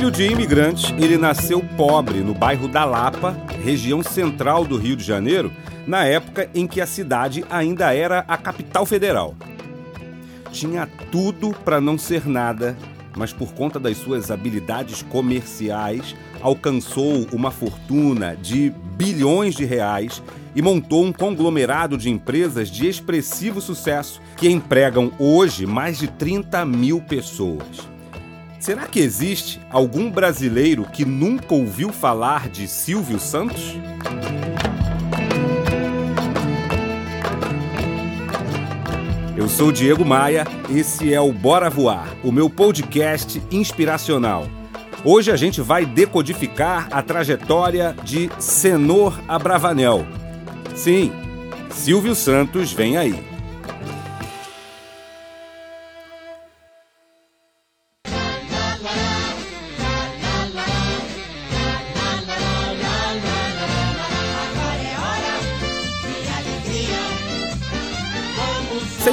Filho de imigrantes, ele nasceu pobre no bairro da Lapa, região central do Rio de Janeiro, na época em que a cidade ainda era a capital federal. Tinha tudo para não ser nada, mas por conta das suas habilidades comerciais, alcançou uma fortuna de bilhões de reais e montou um conglomerado de empresas de expressivo sucesso que empregam hoje mais de 30 mil pessoas. Será que existe algum brasileiro que nunca ouviu falar de Silvio Santos? Eu sou Diego Maia, esse é o Bora Voar, o meu podcast inspiracional. Hoje a gente vai decodificar a trajetória de Senor Abravanel. Sim, Silvio Santos vem aí.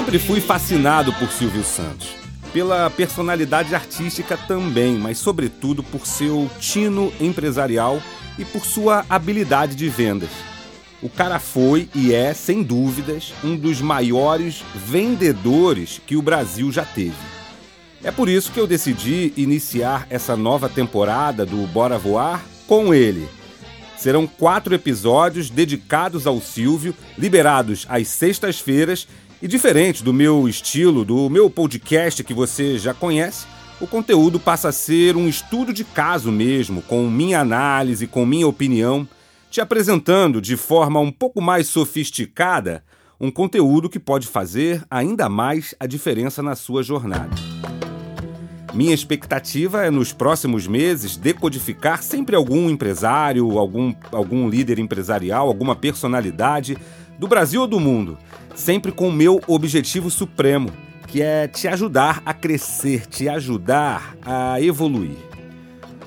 Sempre fui fascinado por Silvio Santos. Pela personalidade artística também, mas sobretudo por seu tino empresarial e por sua habilidade de vendas. O cara foi e é, sem dúvidas, um dos maiores vendedores que o Brasil já teve. É por isso que eu decidi iniciar essa nova temporada do Bora Voar com ele. Serão quatro episódios dedicados ao Silvio, liberados às sextas-feiras e diferente do meu estilo, do meu podcast que você já conhece, o conteúdo passa a ser um estudo de caso mesmo, com minha análise, com minha opinião, te apresentando de forma um pouco mais sofisticada um conteúdo que pode fazer ainda mais a diferença na sua jornada. Minha expectativa é nos próximos meses decodificar sempre algum empresário, algum, algum líder empresarial, alguma personalidade do Brasil ou do mundo sempre com o meu objetivo supremo, que é te ajudar a crescer, te ajudar a evoluir.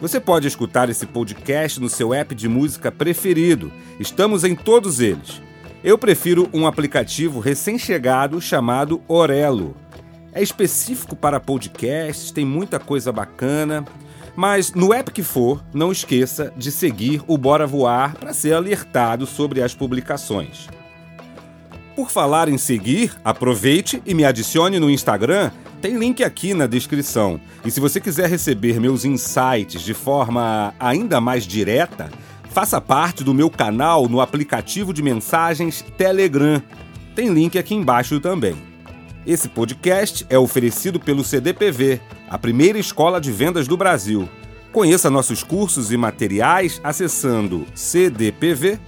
Você pode escutar esse podcast no seu app de música preferido. Estamos em todos eles. Eu prefiro um aplicativo recém-chegado chamado Orelo. É específico para podcasts, tem muita coisa bacana. Mas no app que for, não esqueça de seguir o Bora Voar para ser alertado sobre as publicações. Por falar em seguir, aproveite e me adicione no Instagram. Tem link aqui na descrição. E se você quiser receber meus insights de forma ainda mais direta, faça parte do meu canal no aplicativo de mensagens Telegram. Tem link aqui embaixo também. Esse podcast é oferecido pelo CDPV, a primeira escola de vendas do Brasil. Conheça nossos cursos e materiais acessando cdpv.com.br.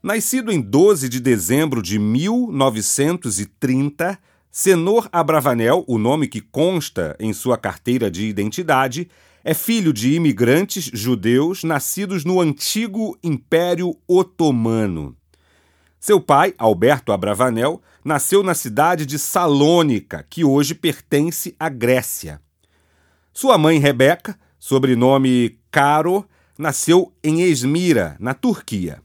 Nascido em 12 de dezembro de 1930, Senor Abravanel, o nome que consta em sua carteira de identidade, é filho de imigrantes judeus nascidos no antigo Império Otomano. Seu pai, Alberto Abravanel, nasceu na cidade de Salônica, que hoje pertence à Grécia. Sua mãe, Rebeca, sobrenome Caro, nasceu em Esmira, na Turquia.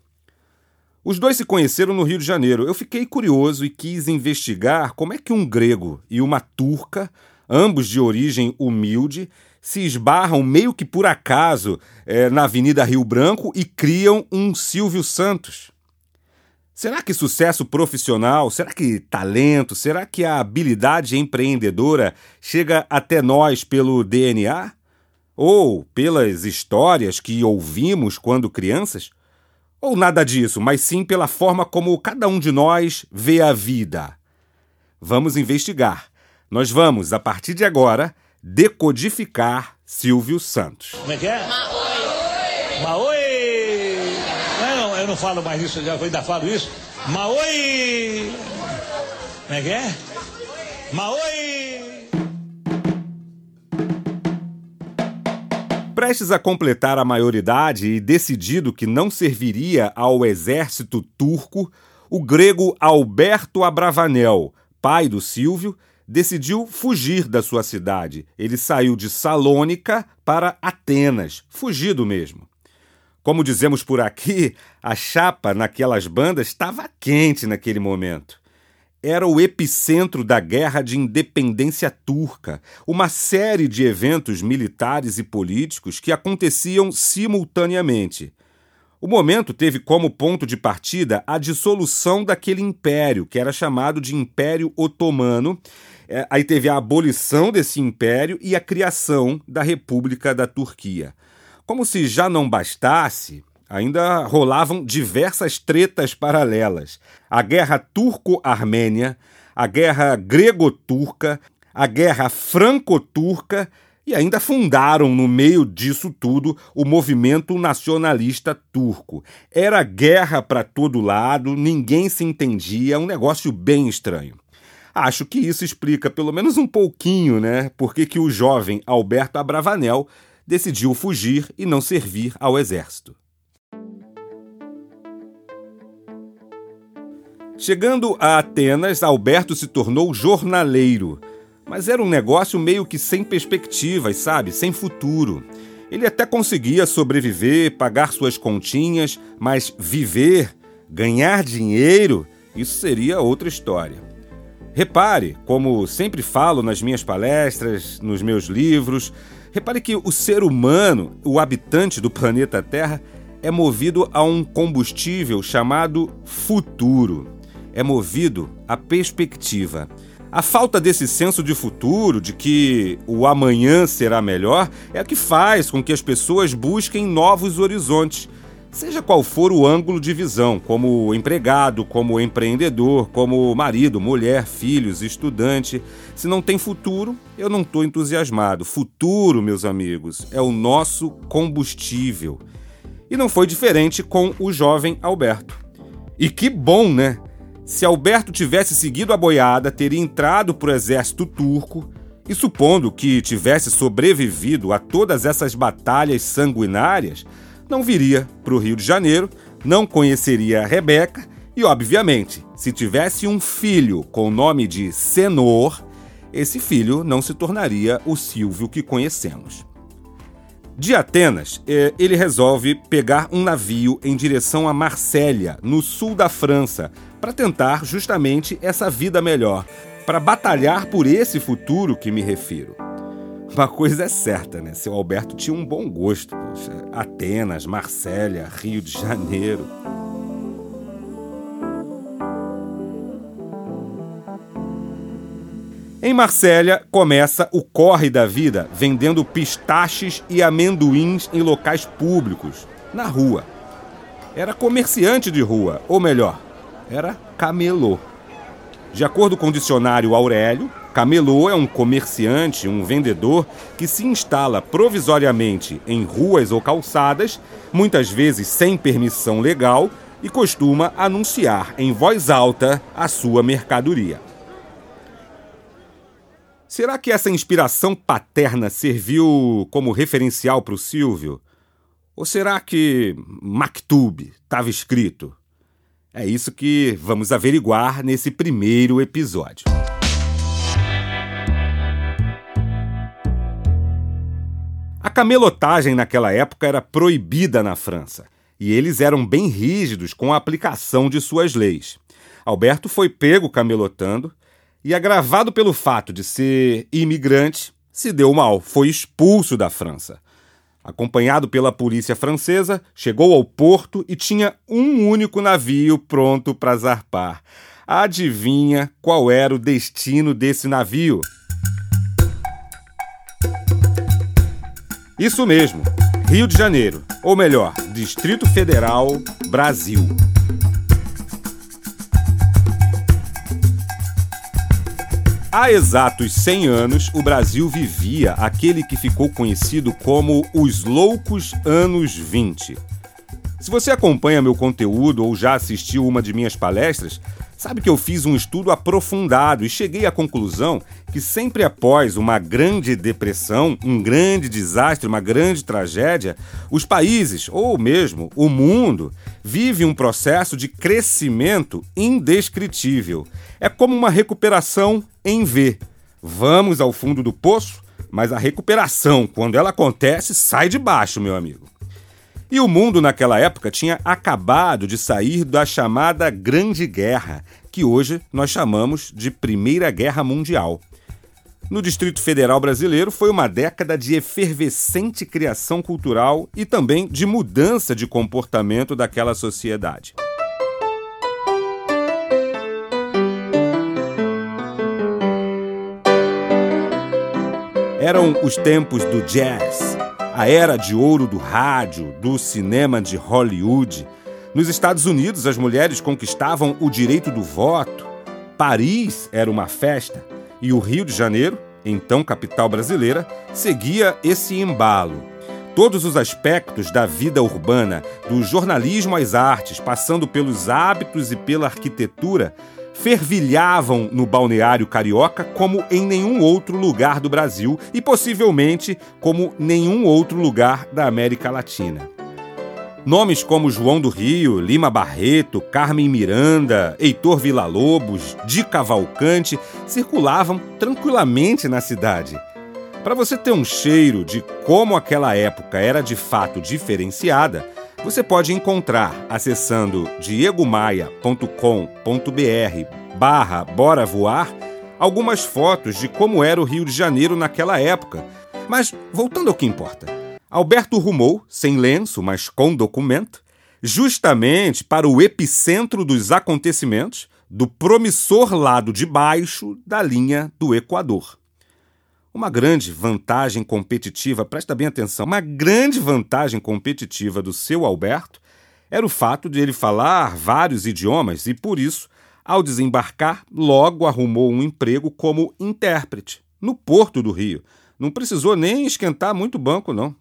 Os dois se conheceram no Rio de Janeiro. Eu fiquei curioso e quis investigar como é que um grego e uma turca, ambos de origem humilde, se esbarram meio que por acaso é, na Avenida Rio Branco e criam um Silvio Santos. Será que sucesso profissional, será que talento, será que a habilidade empreendedora chega até nós pelo DNA? Ou pelas histórias que ouvimos quando crianças? Ou nada disso, mas sim pela forma como cada um de nós vê a vida. Vamos investigar. Nós vamos, a partir de agora, decodificar Silvio Santos. Como é que é? Maoi! Maoi! Não, eu não falo mais isso, eu ainda falo isso. Maoi! Como é que é? Maoi! Prestes a completar a maioridade e decidido que não serviria ao exército turco, o grego Alberto Abravanel, pai do Silvio, decidiu fugir da sua cidade. Ele saiu de Salônica para Atenas, fugido mesmo. Como dizemos por aqui, a chapa naquelas bandas estava quente naquele momento. Era o epicentro da Guerra de Independência Turca, uma série de eventos militares e políticos que aconteciam simultaneamente. O momento teve como ponto de partida a dissolução daquele império, que era chamado de Império Otomano. É, aí teve a abolição desse império e a criação da República da Turquia. Como se já não bastasse, ainda rolavam diversas tretas paralelas. A guerra turco-armênia, a guerra grego-turca, a guerra franco-turca e ainda fundaram no meio disso tudo o movimento nacionalista turco. Era guerra para todo lado, ninguém se entendia, um negócio bem estranho. Acho que isso explica pelo menos um pouquinho, né, por que o jovem Alberto Abravanel decidiu fugir e não servir ao exército. Chegando a Atenas, Alberto se tornou jornaleiro. Mas era um negócio meio que sem perspectivas, sabe? Sem futuro. Ele até conseguia sobreviver, pagar suas continhas, mas viver, ganhar dinheiro, isso seria outra história. Repare, como sempre falo nas minhas palestras, nos meus livros, repare que o ser humano, o habitante do planeta Terra, é movido a um combustível chamado futuro é movido à perspectiva. A falta desse senso de futuro, de que o amanhã será melhor, é a que faz com que as pessoas busquem novos horizontes, seja qual for o ângulo de visão, como empregado, como empreendedor, como marido, mulher, filhos, estudante. Se não tem futuro, eu não estou entusiasmado. Futuro, meus amigos, é o nosso combustível. E não foi diferente com o jovem Alberto. E que bom, né? Se Alberto tivesse seguido a boiada, teria entrado para o exército turco e, supondo que tivesse sobrevivido a todas essas batalhas sanguinárias, não viria para o Rio de Janeiro, não conheceria a Rebeca e, obviamente, se tivesse um filho com o nome de Senor, esse filho não se tornaria o Silvio que conhecemos. De Atenas, é, ele resolve pegar um navio em direção a Marsella, no sul da França, para tentar justamente essa vida melhor, para batalhar por esse futuro que me refiro. Uma coisa é certa, né? Seu Alberto tinha um bom gosto. Poxa. Atenas, Marsella, Rio de Janeiro. Em Marsella começa o corre da vida vendendo pistaches e amendoins em locais públicos, na rua. Era comerciante de rua, ou melhor, era camelô. De acordo com o dicionário Aurélio, camelô é um comerciante, um vendedor que se instala provisoriamente em ruas ou calçadas, muitas vezes sem permissão legal, e costuma anunciar em voz alta a sua mercadoria. Será que essa inspiração paterna serviu como referencial para o Silvio? Ou será que Maktub estava escrito? É isso que vamos averiguar nesse primeiro episódio. A camelotagem naquela época era proibida na França e eles eram bem rígidos com a aplicação de suas leis. Alberto foi pego camelotando e, agravado pelo fato de ser imigrante, se deu mal, foi expulso da França. Acompanhado pela polícia francesa, chegou ao porto e tinha um único navio pronto para zarpar. Adivinha qual era o destino desse navio? Isso mesmo, Rio de Janeiro, ou melhor, Distrito Federal, Brasil. Há exatos 100 anos, o Brasil vivia aquele que ficou conhecido como os loucos anos 20. Se você acompanha meu conteúdo ou já assistiu uma de minhas palestras, sabe que eu fiz um estudo aprofundado e cheguei à conclusão que sempre após uma grande depressão, um grande desastre, uma grande tragédia, os países, ou mesmo o mundo, vive um processo de crescimento indescritível. É como uma recuperação em V. Vamos ao fundo do poço, mas a recuperação, quando ela acontece, sai de baixo, meu amigo. E o mundo naquela época tinha acabado de sair da chamada Grande Guerra, que hoje nós chamamos de Primeira Guerra Mundial. No Distrito Federal brasileiro foi uma década de efervescente criação cultural e também de mudança de comportamento daquela sociedade. Eram os tempos do jazz, a era de ouro do rádio, do cinema de Hollywood. Nos Estados Unidos, as mulheres conquistavam o direito do voto. Paris era uma festa e o Rio de Janeiro, então capital brasileira, seguia esse embalo. Todos os aspectos da vida urbana, do jornalismo às artes, passando pelos hábitos e pela arquitetura, fervilhavam no balneário carioca como em nenhum outro lugar do Brasil e possivelmente como nenhum outro lugar da América Latina. Nomes como João do Rio, Lima Barreto, Carmen Miranda, Heitor Villa-Lobos, Di Cavalcante circulavam tranquilamente na cidade. Para você ter um cheiro de como aquela época era de fato diferenciada, você pode encontrar acessando diegomaia.com.br barra Bora Voar algumas fotos de como era o Rio de Janeiro naquela época. Mas voltando ao que importa. Alberto rumou, sem lenço, mas com documento, justamente para o epicentro dos acontecimentos do promissor lado de baixo da linha do Equador. Uma grande vantagem competitiva, presta bem atenção, uma grande vantagem competitiva do seu Alberto era o fato de ele falar vários idiomas e, por isso, ao desembarcar, logo arrumou um emprego como intérprete no Porto do Rio. Não precisou nem esquentar muito banco, não.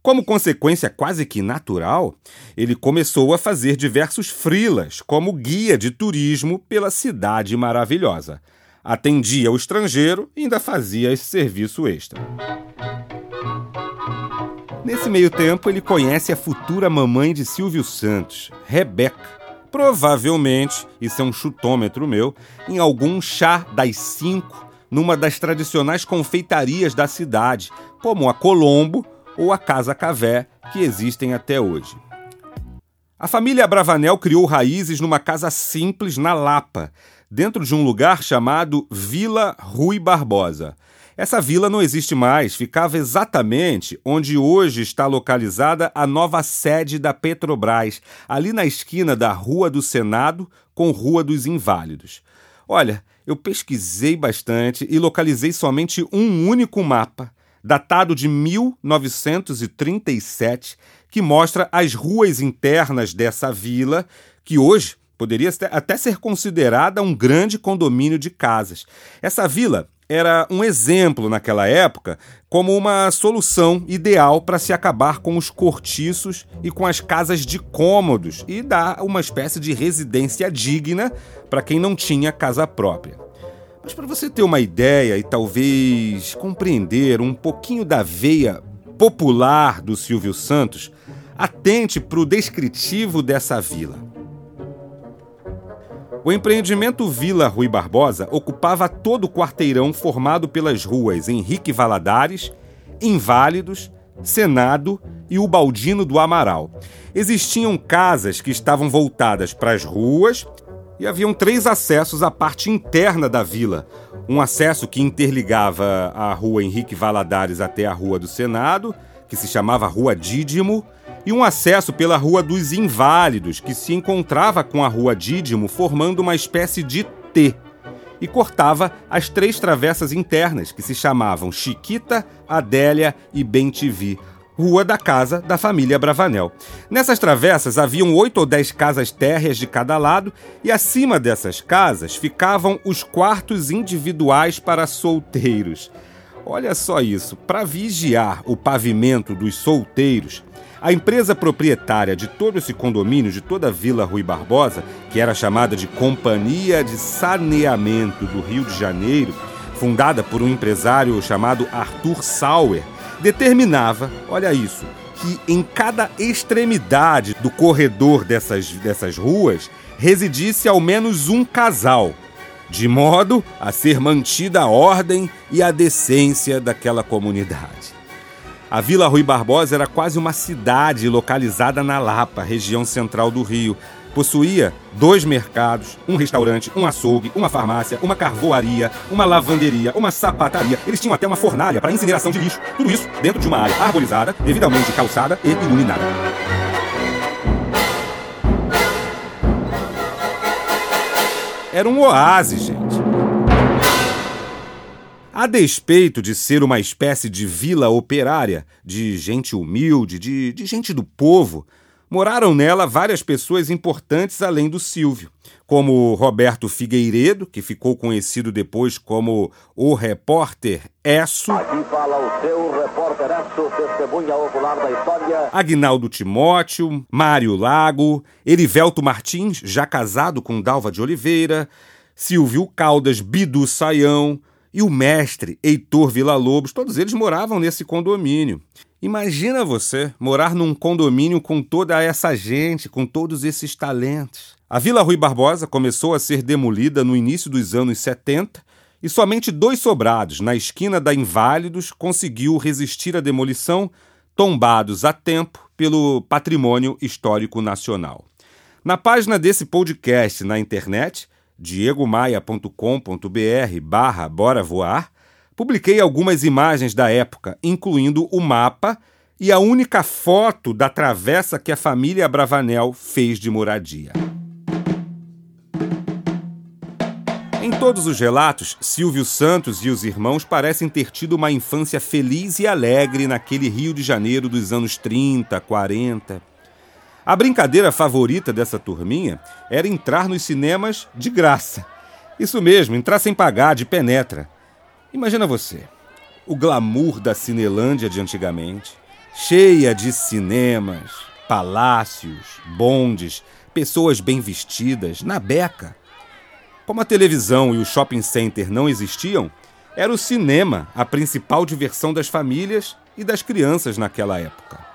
Como consequência quase que natural, ele começou a fazer diversos frilas como guia de turismo pela cidade maravilhosa atendia o estrangeiro e ainda fazia esse serviço extra. Nesse meio tempo, ele conhece a futura mamãe de Silvio Santos, Rebeca. Provavelmente, isso é um chutômetro meu, em algum chá das cinco, numa das tradicionais confeitarias da cidade, como a Colombo ou a Casa Cavé, que existem até hoje. A família Bravanel criou raízes numa casa simples na Lapa, dentro de um lugar chamado Vila Rui Barbosa. Essa vila não existe mais, ficava exatamente onde hoje está localizada a nova sede da Petrobras, ali na esquina da Rua do Senado com Rua dos Inválidos. Olha, eu pesquisei bastante e localizei somente um único mapa, datado de 1937, que mostra as ruas internas dessa vila, que hoje Poderia até ser considerada um grande condomínio de casas. Essa vila era um exemplo naquela época como uma solução ideal para se acabar com os cortiços e com as casas de cômodos e dar uma espécie de residência digna para quem não tinha casa própria. Mas para você ter uma ideia e talvez compreender um pouquinho da veia popular do Silvio Santos, atente para o descritivo dessa vila. O empreendimento Vila Rui Barbosa ocupava todo o quarteirão formado pelas ruas Henrique Valadares, Inválidos, Senado e o Baldino do Amaral. Existiam casas que estavam voltadas para as ruas e haviam três acessos à parte interna da vila. Um acesso que interligava a rua Henrique Valadares até a rua do Senado, que se chamava Rua Dídimo, e um acesso pela Rua dos Inválidos, que se encontrava com a Rua Dídimo formando uma espécie de T, e cortava as três travessas internas, que se chamavam Chiquita, Adélia e Bentivi, rua da casa da família Bravanel. Nessas travessas haviam oito ou dez casas térreas de cada lado, e acima dessas casas ficavam os quartos individuais para solteiros. Olha só isso, para vigiar o pavimento dos solteiros, a empresa proprietária de todo esse condomínio, de toda a Vila Rui Barbosa, que era chamada de Companhia de Saneamento do Rio de Janeiro, fundada por um empresário chamado Arthur Sauer, determinava, olha isso, que em cada extremidade do corredor dessas, dessas ruas residisse ao menos um casal, de modo a ser mantida a ordem e a decência daquela comunidade. A Vila Rui Barbosa era quase uma cidade localizada na Lapa, região central do Rio, Possuía dois mercados, um restaurante, um açougue, uma farmácia, uma carvoaria, uma lavanderia, uma sapataria. Eles tinham até uma fornalha para incineração de lixo. Tudo isso dentro de uma área arborizada, devidamente calçada e iluminada. Era um oásis, gente. A despeito de ser uma espécie de vila operária, de gente humilde, de, de gente do povo, Moraram nela várias pessoas importantes além do Silvio, como Roberto Figueiredo, que ficou conhecido depois como o repórter Esso. Aqui fala o seu repórter Esso, testemunha ocular da história. Agnaldo Timóteo, Mário Lago, Erivelto Martins, já casado com Dalva de Oliveira, Silvio Caldas Bidu Saião e o mestre Heitor Villa-Lobos, todos eles moravam nesse condomínio. Imagina você morar num condomínio com toda essa gente, com todos esses talentos. A Vila Rui Barbosa começou a ser demolida no início dos anos 70 e somente dois sobrados, na esquina da Inválidos, conseguiu resistir à demolição, tombados a tempo pelo Patrimônio Histórico Nacional. Na página desse podcast na internet, diegomaia.com.br barra Bora Voar, Publiquei algumas imagens da época, incluindo o mapa e a única foto da travessa que a família Bravanel fez de moradia. Em todos os relatos, Silvio Santos e os irmãos parecem ter tido uma infância feliz e alegre naquele Rio de Janeiro dos anos 30, 40. A brincadeira favorita dessa turminha era entrar nos cinemas de graça. Isso mesmo, entrar sem pagar, de penetra. Imagina você, o glamour da Cinelândia de antigamente, cheia de cinemas, palácios, bondes, pessoas bem vestidas, na beca. Como a televisão e o shopping center não existiam, era o cinema a principal diversão das famílias e das crianças naquela época.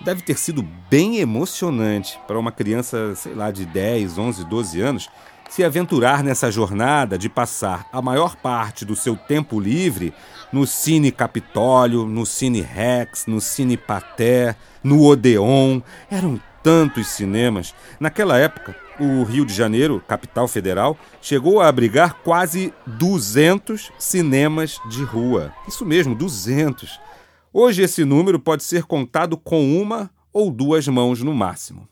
Deve ter sido bem emocionante para uma criança, sei lá, de 10, 11, 12 anos se aventurar nessa jornada de passar a maior parte do seu tempo livre no Cine Capitólio, no Cine Rex, no Cine Paté, no Odeon. Eram tantos cinemas. Naquela época, o Rio de Janeiro, capital federal, chegou a abrigar quase 200 cinemas de rua. Isso mesmo, 200. Hoje esse número pode ser contado com uma ou duas mãos no máximo.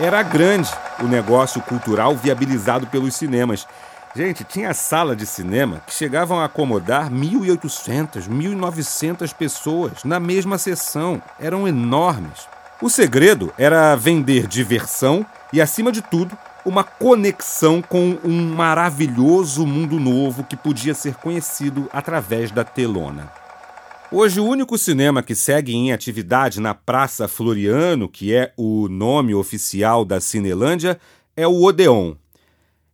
Era grande o negócio cultural viabilizado pelos cinemas. Gente, tinha sala de cinema que chegavam a acomodar 1.800, 1.900 pessoas na mesma sessão. Eram enormes. O segredo era vender diversão e, acima de tudo, uma conexão com um maravilhoso mundo novo que podia ser conhecido através da telona. Hoje, o único cinema que segue em atividade na Praça Floriano, que é o nome oficial da Cinelândia, é o Odeon.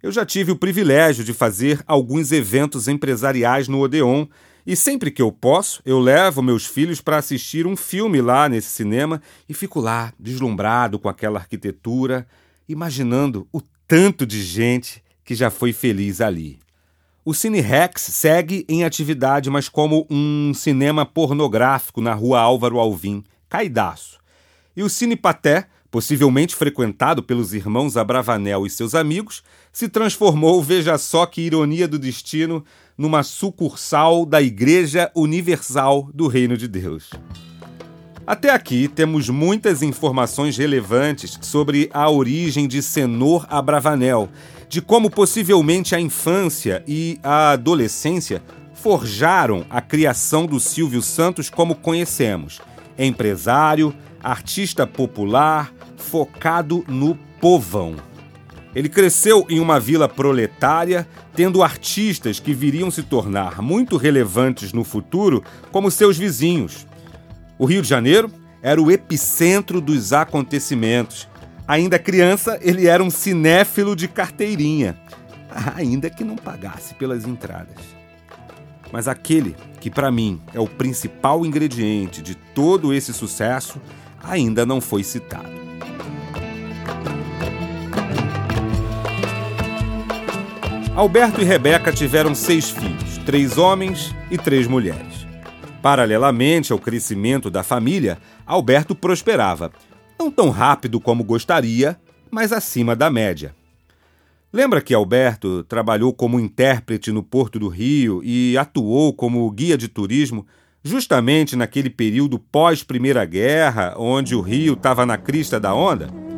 Eu já tive o privilégio de fazer alguns eventos empresariais no Odeon e sempre que eu posso, eu levo meus filhos para assistir um filme lá nesse cinema e fico lá, deslumbrado com aquela arquitetura, imaginando o tanto de gente que já foi feliz ali. O Cine Rex segue em atividade, mas como um cinema pornográfico na rua Álvaro Alvim, caidaço. E o Cine Paté, possivelmente frequentado pelos irmãos Abravanel e seus amigos, se transformou, veja só que ironia do destino, numa sucursal da Igreja Universal do Reino de Deus. Até aqui temos muitas informações relevantes sobre a origem de Senor Abravanel de como possivelmente a infância e a adolescência forjaram a criação do Silvio Santos como conhecemos: empresário, artista popular, focado no povão. Ele cresceu em uma vila proletária, tendo artistas que viriam se tornar muito relevantes no futuro, como seus vizinhos. O Rio de Janeiro era o epicentro dos acontecimentos Ainda criança, ele era um cinéfilo de carteirinha, ainda que não pagasse pelas entradas. Mas aquele que para mim é o principal ingrediente de todo esse sucesso ainda não foi citado. Alberto e Rebeca tiveram seis filhos, três homens e três mulheres. Paralelamente ao crescimento da família, Alberto prosperava, não tão rápido como gostaria, mas acima da média. Lembra que Alberto trabalhou como intérprete no Porto do Rio e atuou como guia de turismo justamente naquele período pós-Primeira Guerra, onde o Rio estava na crista da onda?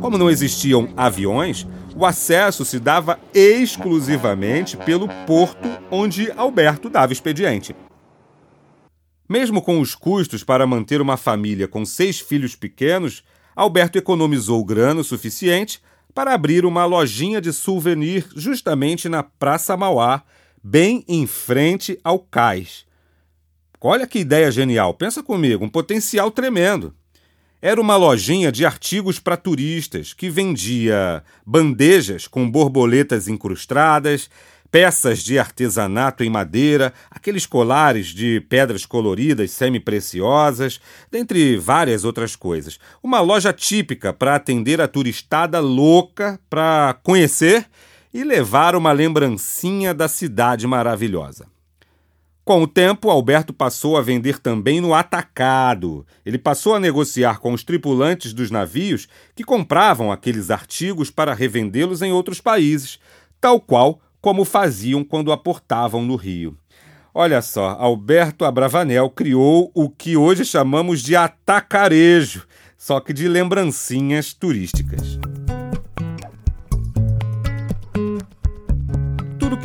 Como não existiam aviões, o acesso se dava exclusivamente pelo porto onde Alberto dava expediente. Mesmo com os custos para manter uma família com seis filhos pequenos, Alberto economizou grana o suficiente para abrir uma lojinha de souvenir justamente na Praça Mauá, bem em frente ao cais. Olha que ideia genial, pensa comigo, um potencial tremendo. Era uma lojinha de artigos para turistas que vendia bandejas com borboletas incrustadas, peças de artesanato em madeira, aqueles colares de pedras coloridas semi-preciosas, dentre várias outras coisas. Uma loja típica para atender a turistada louca para conhecer e levar uma lembrancinha da cidade maravilhosa. Com o tempo, Alberto passou a vender também no atacado. Ele passou a negociar com os tripulantes dos navios que compravam aqueles artigos para revendê-los em outros países, tal qual como faziam quando aportavam no Rio. Olha só, Alberto Abravanel criou o que hoje chamamos de atacarejo, só que de lembrancinhas turísticas.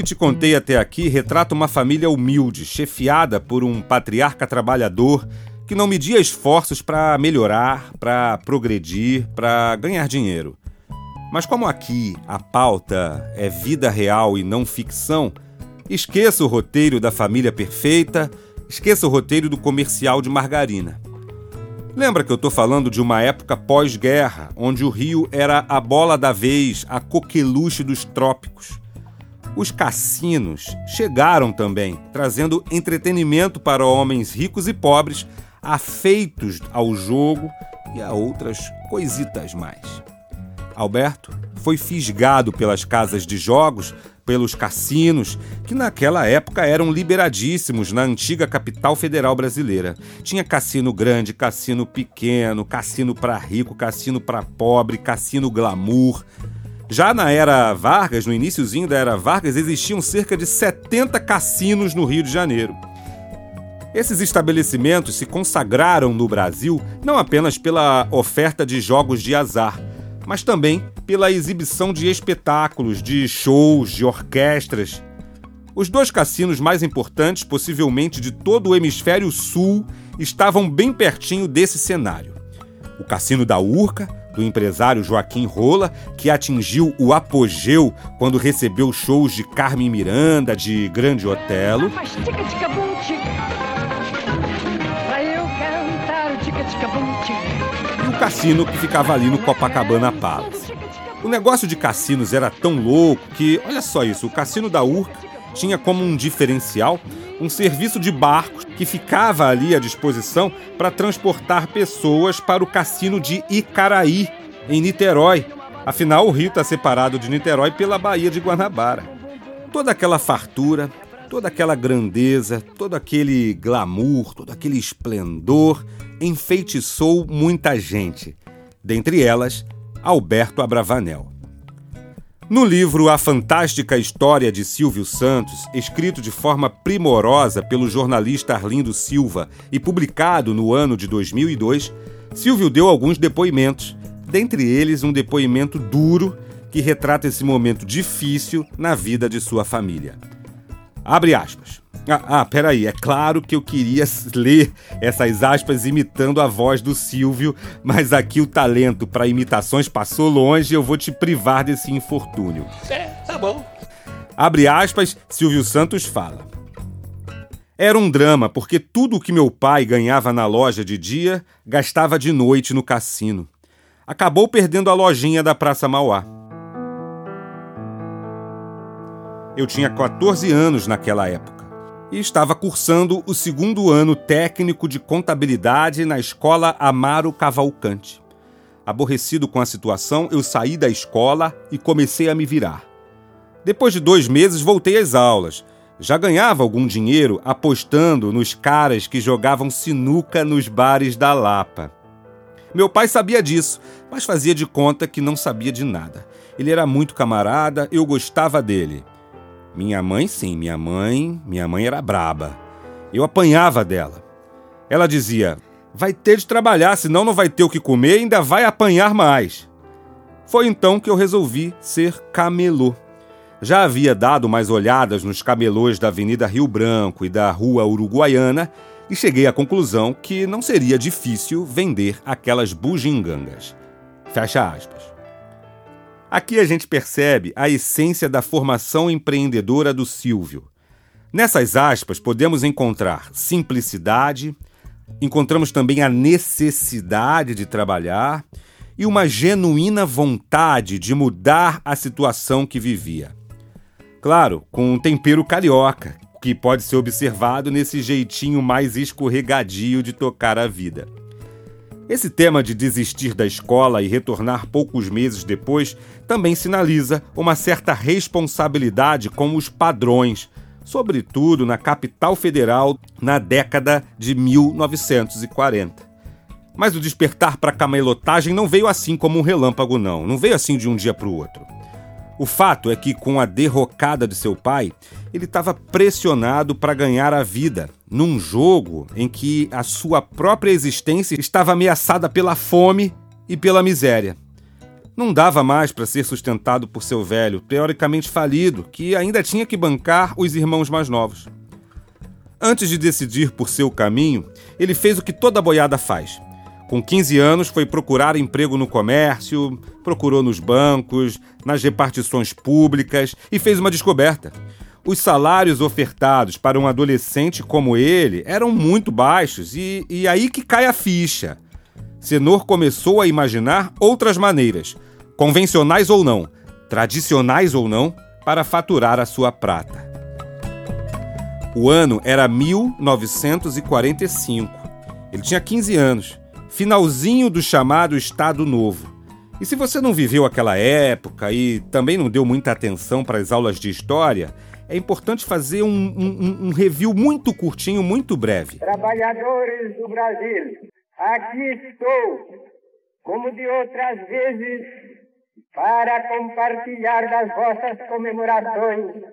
Te contei até aqui retrata uma família humilde, chefiada por um patriarca trabalhador que não media esforços para melhorar, para progredir, para ganhar dinheiro. Mas como aqui a pauta é vida real e não ficção, esqueça o roteiro da família perfeita, esqueça o roteiro do comercial de margarina. Lembra que eu estou falando de uma época pós-guerra, onde o Rio era a bola da vez, a coqueluche dos trópicos. Os cassinos chegaram também, trazendo entretenimento para homens ricos e pobres, afeitos ao jogo e a outras coisitas mais. Alberto foi fisgado pelas casas de jogos, pelos cassinos, que naquela época eram liberadíssimos na antiga capital federal brasileira. Tinha cassino grande, cassino pequeno, cassino para rico, cassino para pobre, cassino glamour. Já na era Vargas, no iníciozinho da era Vargas, existiam cerca de 70 cassinos no Rio de Janeiro. Esses estabelecimentos se consagraram no Brasil não apenas pela oferta de jogos de azar, mas também pela exibição de espetáculos, de shows, de orquestras. Os dois cassinos mais importantes, possivelmente de todo o hemisfério sul, estavam bem pertinho desse cenário. O Cassino da Urca, do empresário Joaquim Rola, que atingiu o apogeu quando recebeu shows de Carmen Miranda, de Grande Otelo. E o cassino que ficava ali no Copacabana Palace. O negócio de cassinos era tão louco que, olha só isso, o cassino da Urca tinha como um diferencial um serviço de barcos que ficava ali à disposição para transportar pessoas para o cassino de Icaraí, em Niterói. Afinal, o rio está separado de Niterói pela Baía de Guanabara. Toda aquela fartura, toda aquela grandeza, todo aquele glamour, todo aquele esplendor enfeitiçou muita gente, dentre elas Alberto Abravanel. No livro A Fantástica História de Silvio Santos, escrito de forma primorosa pelo jornalista Arlindo Silva e publicado no ano de 2002, Silvio deu alguns depoimentos, dentre eles um depoimento duro que retrata esse momento difícil na vida de sua família. Abre aspas. Ah, ah, peraí, é claro que eu queria ler essas aspas imitando a voz do Silvio, mas aqui o talento para imitações passou longe e eu vou te privar desse infortúnio. É, tá bom. Abre aspas, Silvio Santos fala. Era um drama, porque tudo o que meu pai ganhava na loja de dia, gastava de noite no cassino. Acabou perdendo a lojinha da Praça Mauá. Eu tinha 14 anos naquela época e estava cursando o segundo ano técnico de contabilidade na escola Amaro Cavalcante. Aborrecido com a situação, eu saí da escola e comecei a me virar. Depois de dois meses, voltei às aulas. Já ganhava algum dinheiro apostando nos caras que jogavam sinuca nos bares da Lapa. Meu pai sabia disso, mas fazia de conta que não sabia de nada. Ele era muito camarada, eu gostava dele. Minha mãe, sim, minha mãe, minha mãe era braba. Eu apanhava dela. Ela dizia: Vai ter de trabalhar, senão não vai ter o que comer e ainda vai apanhar mais. Foi então que eu resolvi ser camelô. Já havia dado mais olhadas nos camelôs da Avenida Rio Branco e da Rua Uruguaiana e cheguei à conclusão que não seria difícil vender aquelas bugigangas. Fecha aspas. Aqui a gente percebe a essência da formação empreendedora do Silvio. Nessas aspas, podemos encontrar simplicidade, encontramos também a necessidade de trabalhar e uma genuína vontade de mudar a situação que vivia. Claro, com um tempero carioca, que pode ser observado nesse jeitinho mais escorregadio de tocar a vida. Esse tema de desistir da escola e retornar poucos meses depois também sinaliza uma certa responsabilidade com os padrões sobretudo na capital federal na década de 1940. Mas o despertar para a camelotagem não veio assim como um relâmpago, não. Não veio assim de um dia para o outro. O fato é que, com a derrocada de seu pai, ele estava pressionado para ganhar a vida num jogo em que a sua própria existência estava ameaçada pela fome e pela miséria. Não dava mais para ser sustentado por seu velho, teoricamente falido, que ainda tinha que bancar os irmãos mais novos. Antes de decidir por seu caminho, ele fez o que toda boiada faz. Com 15 anos, foi procurar emprego no comércio, procurou nos bancos, nas repartições públicas e fez uma descoberta. Os salários ofertados para um adolescente como ele eram muito baixos e, e aí que cai a ficha. Senor começou a imaginar outras maneiras, convencionais ou não, tradicionais ou não, para faturar a sua prata. O ano era 1945. Ele tinha 15 anos, finalzinho do chamado Estado Novo. E se você não viveu aquela época e também não deu muita atenção para as aulas de história, é importante fazer um, um, um review muito curtinho, muito breve. Trabalhadores do Brasil, Aqui estou, como de outras vezes, para compartilhar das vossas comemorações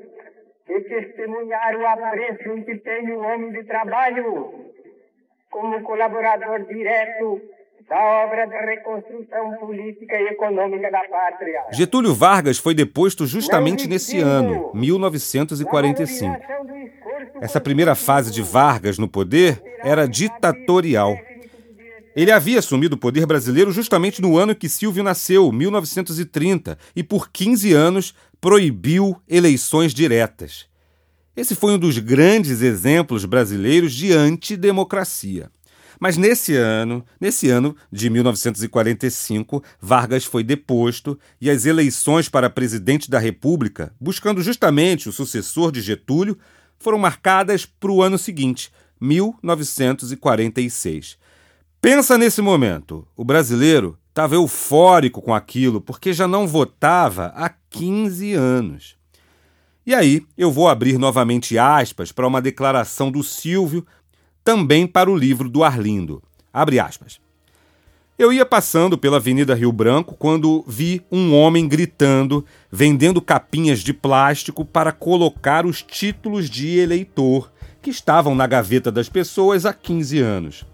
e testemunhar o apreço que tem o homem de trabalho como colaborador direto da obra de reconstrução política e econômica da pátria. Getúlio Vargas foi deposto justamente nesse ano, 1945. Essa primeira fase de Vargas no poder era ditatorial. Ele havia assumido o poder brasileiro justamente no ano que Silvio nasceu, 1930, e por 15 anos proibiu eleições diretas. Esse foi um dos grandes exemplos brasileiros de antidemocracia. Mas nesse ano, nesse ano de 1945, Vargas foi deposto e as eleições para presidente da República, buscando justamente o sucessor de Getúlio, foram marcadas para o ano seguinte, 1946. Pensa nesse momento. O brasileiro estava eufórico com aquilo porque já não votava há 15 anos. E aí eu vou abrir novamente aspas para uma declaração do Silvio, também para o livro do Arlindo. Abre aspas. Eu ia passando pela Avenida Rio Branco quando vi um homem gritando, vendendo capinhas de plástico para colocar os títulos de eleitor que estavam na gaveta das pessoas há 15 anos.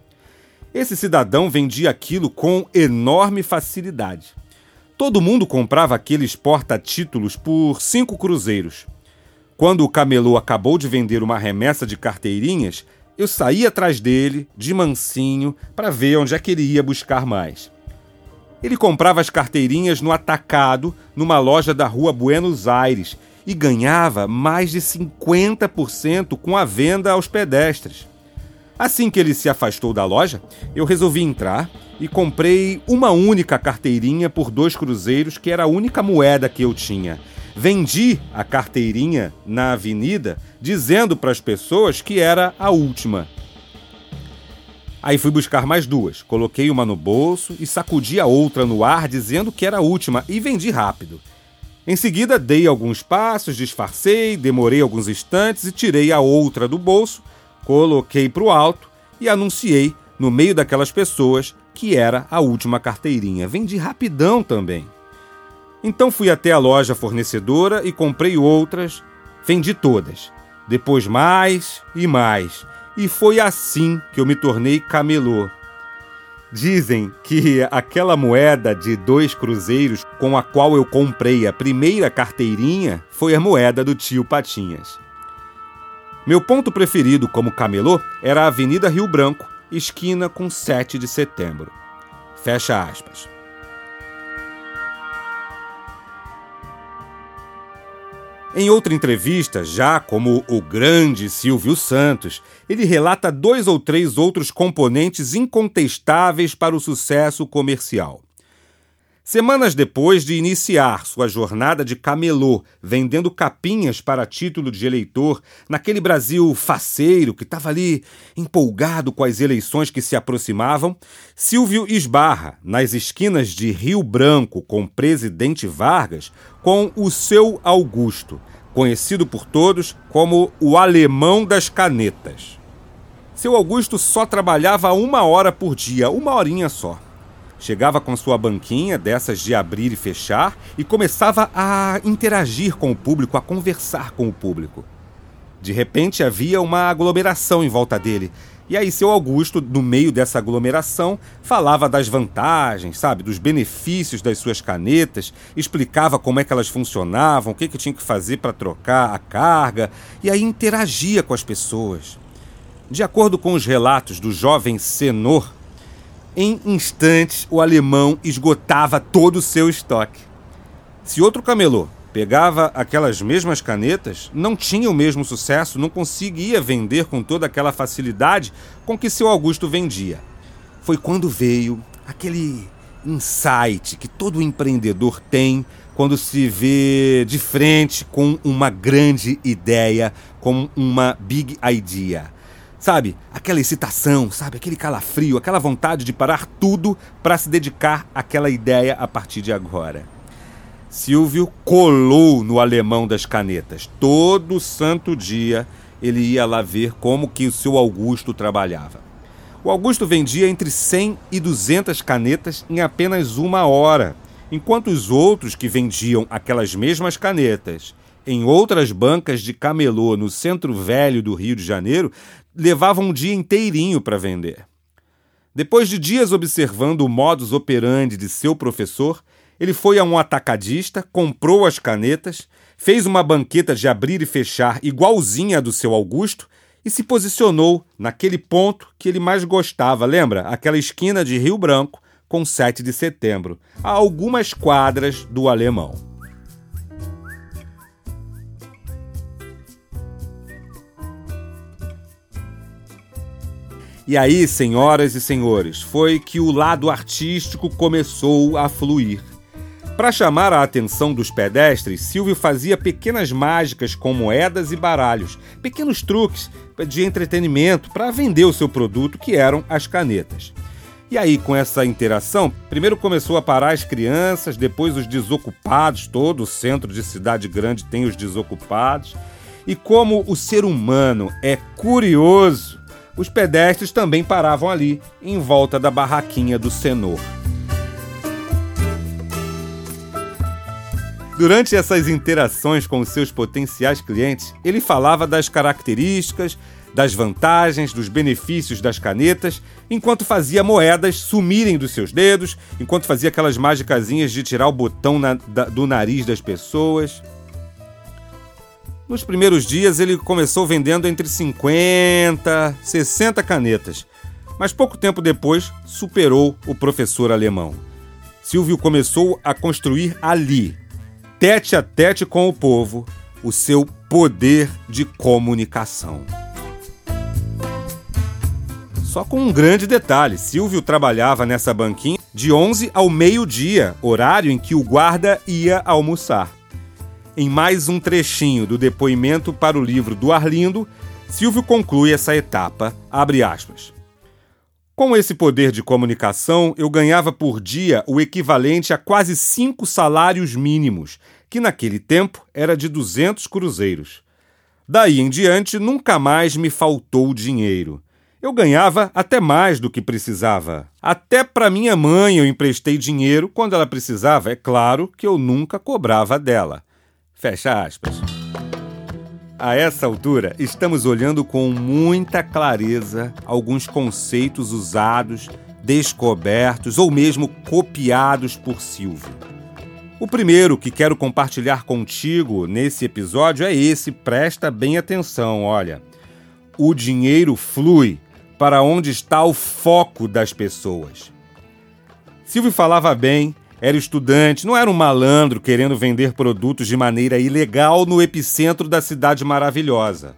Esse cidadão vendia aquilo com enorme facilidade. Todo mundo comprava aqueles porta-títulos por cinco cruzeiros. Quando o camelô acabou de vender uma remessa de carteirinhas, eu saí atrás dele, de mansinho, para ver onde é que ele ia buscar mais. Ele comprava as carteirinhas no atacado, numa loja da rua Buenos Aires, e ganhava mais de 50% com a venda aos pedestres. Assim que ele se afastou da loja, eu resolvi entrar e comprei uma única carteirinha por dois cruzeiros, que era a única moeda que eu tinha. Vendi a carteirinha na avenida, dizendo para as pessoas que era a última. Aí fui buscar mais duas, coloquei uma no bolso e sacudi a outra no ar dizendo que era a última e vendi rápido. Em seguida, dei alguns passos, disfarcei, demorei alguns instantes e tirei a outra do bolso, coloquei para o alto e anunciei no meio daquelas pessoas que era a última carteirinha. Vendi rapidão também. Então fui até a loja fornecedora e comprei outras, vendi todas. Depois mais e mais. E foi assim que eu me tornei camelô. Dizem que aquela moeda de dois cruzeiros com a qual eu comprei a primeira carteirinha foi a moeda do tio Patinhas. Meu ponto preferido como camelô era a Avenida Rio Branco, esquina com 7 de setembro. Fecha aspas. Em outra entrevista, já como o grande Silvio Santos, ele relata dois ou três outros componentes incontestáveis para o sucesso comercial. Semanas depois de iniciar sua jornada de camelô, vendendo capinhas para título de eleitor, naquele Brasil faceiro que estava ali empolgado com as eleições que se aproximavam, Silvio esbarra nas esquinas de Rio Branco com Presidente Vargas com o seu Augusto, conhecido por todos como o alemão das canetas. Seu Augusto só trabalhava uma hora por dia, uma horinha só. Chegava com sua banquinha, dessas de abrir e fechar, e começava a interagir com o público, a conversar com o público. De repente havia uma aglomeração em volta dele. E aí, seu Augusto, no meio dessa aglomeração, falava das vantagens, sabe, dos benefícios das suas canetas, explicava como é que elas funcionavam, o que, que tinha que fazer para trocar a carga, e aí interagia com as pessoas. De acordo com os relatos do jovem Senor, em instantes, o alemão esgotava todo o seu estoque. Se outro camelô pegava aquelas mesmas canetas, não tinha o mesmo sucesso, não conseguia vender com toda aquela facilidade com que seu Augusto vendia. Foi quando veio aquele insight que todo empreendedor tem quando se vê de frente com uma grande ideia, com uma big idea. Sabe? Aquela excitação, sabe? Aquele calafrio, aquela vontade de parar tudo para se dedicar àquela ideia a partir de agora. Silvio colou no alemão das canetas. Todo santo dia ele ia lá ver como que o seu Augusto trabalhava. O Augusto vendia entre 100 e 200 canetas em apenas uma hora, enquanto os outros que vendiam aquelas mesmas canetas em outras bancas de camelô no centro velho do Rio de Janeiro levavam um dia inteirinho para vender. Depois de dias observando o modus operandi de seu professor, ele foi a um atacadista, comprou as canetas, fez uma banqueta de abrir e fechar igualzinha à do seu Augusto e se posicionou naquele ponto que ele mais gostava, lembra? Aquela esquina de Rio Branco com 7 de setembro, a algumas quadras do alemão. E aí, senhoras e senhores, foi que o lado artístico começou a fluir. Para chamar a atenção dos pedestres, Silvio fazia pequenas mágicas com moedas e baralhos, pequenos truques de entretenimento para vender o seu produto, que eram as canetas. E aí, com essa interação, primeiro começou a parar as crianças, depois os desocupados, todo o centro de cidade grande tem os desocupados. E como o ser humano é curioso, os pedestres também paravam ali, em volta da barraquinha do Senor. Durante essas interações com os seus potenciais clientes, ele falava das características, das vantagens, dos benefícios das canetas, enquanto fazia moedas sumirem dos seus dedos, enquanto fazia aquelas magicazinhas de tirar o botão na, da, do nariz das pessoas. Nos primeiros dias ele começou vendendo entre 50 e 60 canetas, mas pouco tempo depois superou o professor alemão. Silvio começou a construir ali, tete a tete com o povo, o seu poder de comunicação. Só com um grande detalhe: Silvio trabalhava nessa banquinha de 11 ao meio-dia, horário em que o guarda ia almoçar. Em mais um trechinho do depoimento para o livro do Arlindo, Silvio conclui essa etapa, abre aspas. Com esse poder de comunicação, eu ganhava por dia o equivalente a quase cinco salários mínimos, que naquele tempo era de 200 cruzeiros. Daí em diante, nunca mais me faltou dinheiro. Eu ganhava até mais do que precisava. Até para minha mãe eu emprestei dinheiro quando ela precisava. É claro que eu nunca cobrava dela. Fecha aspas. A essa altura, estamos olhando com muita clareza alguns conceitos usados, descobertos ou mesmo copiados por Silvio. O primeiro que quero compartilhar contigo nesse episódio é esse, presta bem atenção, olha. O dinheiro flui para onde está o foco das pessoas. Silvio falava bem, era estudante, não era um malandro querendo vender produtos de maneira ilegal no epicentro da cidade maravilhosa.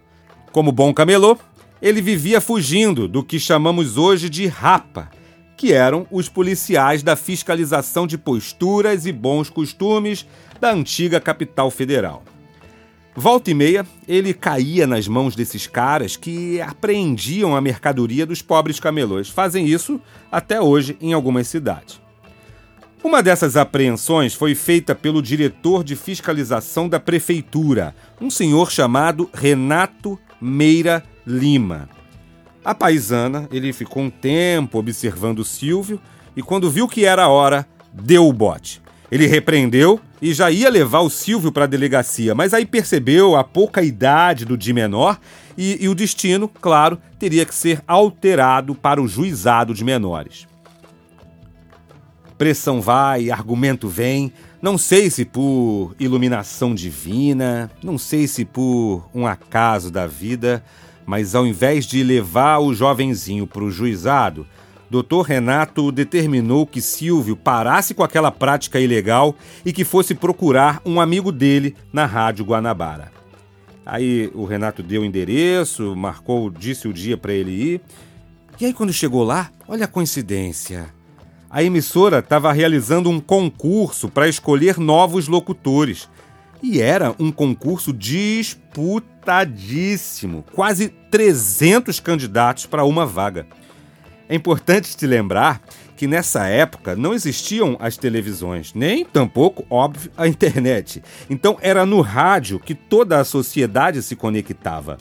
Como bom camelô, ele vivia fugindo do que chamamos hoje de rapa, que eram os policiais da fiscalização de posturas e bons costumes da antiga capital federal. Volta e meia, ele caía nas mãos desses caras que apreendiam a mercadoria dos pobres camelôs. Fazem isso até hoje em algumas cidades. Uma dessas apreensões foi feita pelo diretor de fiscalização da prefeitura, um senhor chamado Renato Meira Lima. A paisana, ele ficou um tempo observando Silvio e quando viu que era a hora, deu o bote. Ele repreendeu e já ia levar o Silvio para a delegacia, mas aí percebeu a pouca idade do de menor e, e o destino, claro, teria que ser alterado para o juizado de menores. Pressão vai, argumento vem. Não sei se por iluminação divina, não sei se por um acaso da vida, mas ao invés de levar o jovenzinho para o juizado, Dr. Renato determinou que Silvio parasse com aquela prática ilegal e que fosse procurar um amigo dele na Rádio Guanabara. Aí o Renato deu o endereço, marcou, disse o dia para ele ir. E aí quando chegou lá, olha a coincidência a emissora estava realizando um concurso para escolher novos locutores. E era um concurso disputadíssimo quase 300 candidatos para uma vaga. É importante te lembrar que nessa época não existiam as televisões, nem tampouco, óbvio, a internet. Então era no rádio que toda a sociedade se conectava.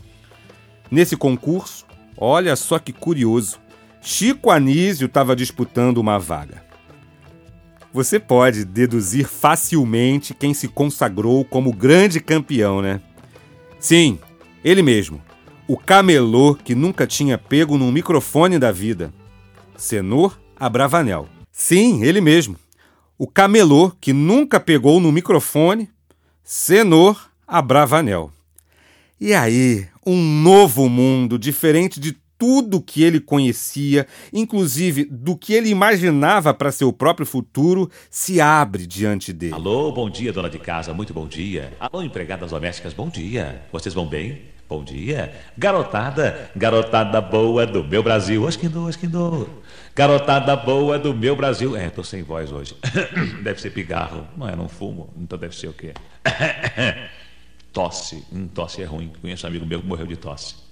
Nesse concurso, olha só que curioso, Chico Anísio estava disputando uma vaga. Você pode deduzir facilmente quem se consagrou como grande campeão, né? Sim, ele mesmo. O camelô que nunca tinha pego num microfone da vida. Senor Abravanel. Sim, ele mesmo. O camelô que nunca pegou no microfone. Senor Abravanel. E aí, um novo mundo, diferente de tudo que ele conhecia, inclusive do que ele imaginava para seu próprio futuro, se abre diante dele. Alô, bom dia, dona de casa, muito bom dia. Alô, empregadas domésticas, bom dia. Vocês vão bem? Bom dia. Garotada, garotada boa do meu Brasil. Asquindou, asquindou. Garotada boa do meu Brasil. É, tô sem voz hoje. deve ser pigarro. Não é, não fumo. Então deve ser o quê? tosse. Hum, tosse é ruim. Conheço um amigo meu que morreu de tosse.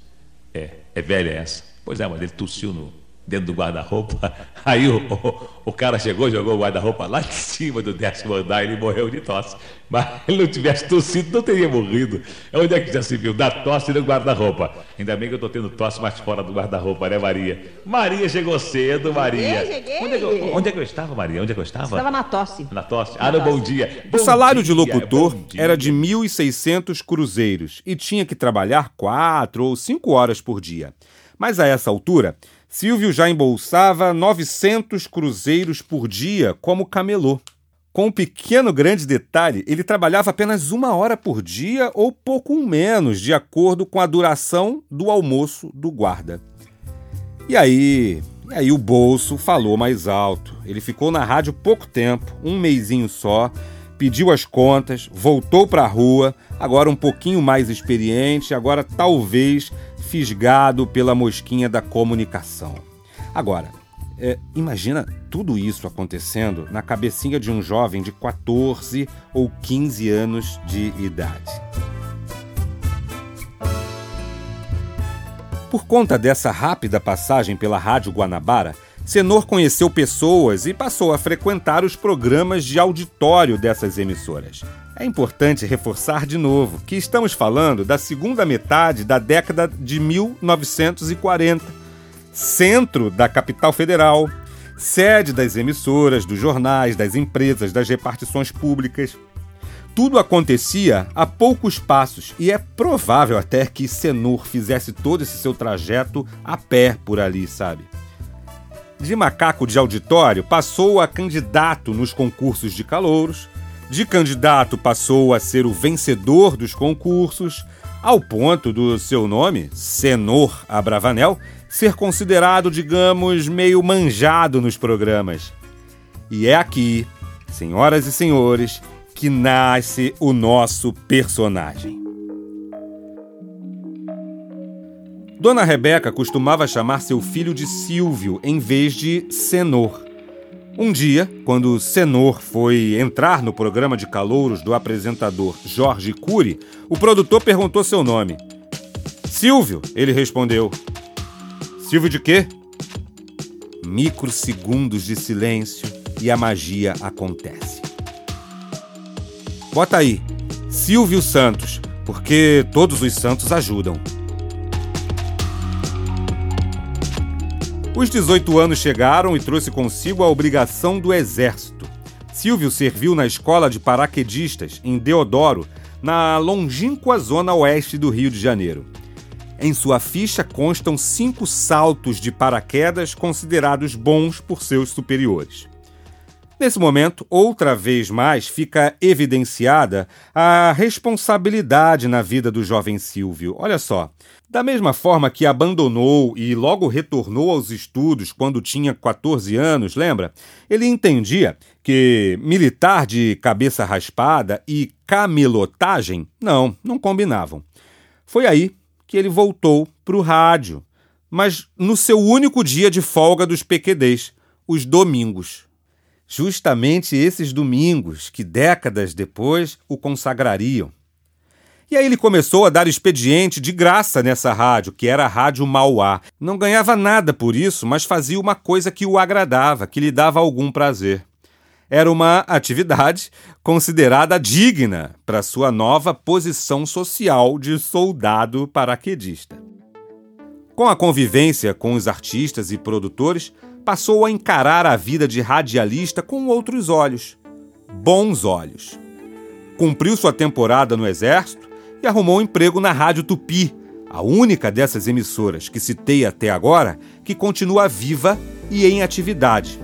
É, é velha essa. Pois é, mas ele tossiu no, dentro do guarda-roupa. Aí o, o, o, cara chegou, jogou o guarda-roupa lá de cima do décimo andar e ele morreu de tosse. Mas se ele não tivesse tossido, não teria morrido. Onde é que já se viu? Da tosse no guarda-roupa. Ainda bem que eu estou tendo tosse mais fora do guarda-roupa, né, Maria? Maria chegou cedo, Maria. Cheguei, cheguei. Onde é, que eu, onde é que eu estava, Maria? Onde é que eu estava? Estava na tosse. Na tosse? Ah, no bom dia. O Bom salário de dia, locutor bom dia. era de 1.600 cruzeiros e tinha que trabalhar quatro ou cinco horas por dia. Mas a essa altura, Silvio já embolsava 900 cruzeiros por dia como camelô. Com um pequeno grande detalhe, ele trabalhava apenas uma hora por dia ou pouco menos, de acordo com a duração do almoço do guarda. E aí, e aí o bolso falou mais alto. Ele ficou na rádio pouco tempo, um mêsinho só, pediu as contas, voltou para a rua, agora um pouquinho mais experiente, agora talvez fisgado pela mosquinha da comunicação. Agora, é, imagina tudo isso acontecendo na cabecinha de um jovem de 14 ou 15 anos de idade. Por conta dessa rápida passagem pela Rádio Guanabara, Senor conheceu pessoas e passou a frequentar os programas de auditório dessas emissoras. É importante reforçar de novo que estamos falando da segunda metade da década de 1940, centro da capital federal, sede das emissoras, dos jornais, das empresas, das repartições públicas. Tudo acontecia a poucos passos e é provável até que Senor fizesse todo esse seu trajeto a pé por ali, sabe? De macaco de auditório, passou a candidato nos concursos de calouros. De candidato, passou a ser o vencedor dos concursos, ao ponto do seu nome, Senor Abravanel, ser considerado, digamos, meio manjado nos programas. E é aqui, senhoras e senhores, que nasce o nosso personagem. Dona Rebeca costumava chamar seu filho de Silvio em vez de Senor. Um dia, quando Senor foi entrar no programa de calouros do apresentador Jorge Cury, o produtor perguntou seu nome. Silvio, ele respondeu. Silvio de quê? Microsegundos de silêncio e a magia acontece. Bota aí, Silvio Santos, porque todos os santos ajudam. Os 18 anos chegaram e trouxe consigo a obrigação do exército. Silvio serviu na escola de paraquedistas em Deodoro, na longínqua zona oeste do Rio de Janeiro. Em sua ficha constam cinco saltos de paraquedas considerados bons por seus superiores. Nesse momento, outra vez mais fica evidenciada a responsabilidade na vida do jovem Silvio. Olha só, da mesma forma que abandonou e logo retornou aos estudos quando tinha 14 anos, lembra? Ele entendia que militar de cabeça raspada e camelotagem não, não combinavam. Foi aí que ele voltou para o rádio, mas no seu único dia de folga dos PQDs, os domingos. Justamente esses domingos que décadas depois o consagrariam. E aí ele começou a dar expediente de graça nessa rádio, que era a Rádio Mauá. Não ganhava nada por isso, mas fazia uma coisa que o agradava, que lhe dava algum prazer. Era uma atividade considerada digna para sua nova posição social de soldado paraquedista. Com a convivência com os artistas e produtores, passou a encarar a vida de radialista com outros olhos. Bons olhos. Cumpriu sua temporada no Exército e arrumou um emprego na Rádio Tupi, a única dessas emissoras que citei até agora que continua viva e em atividade.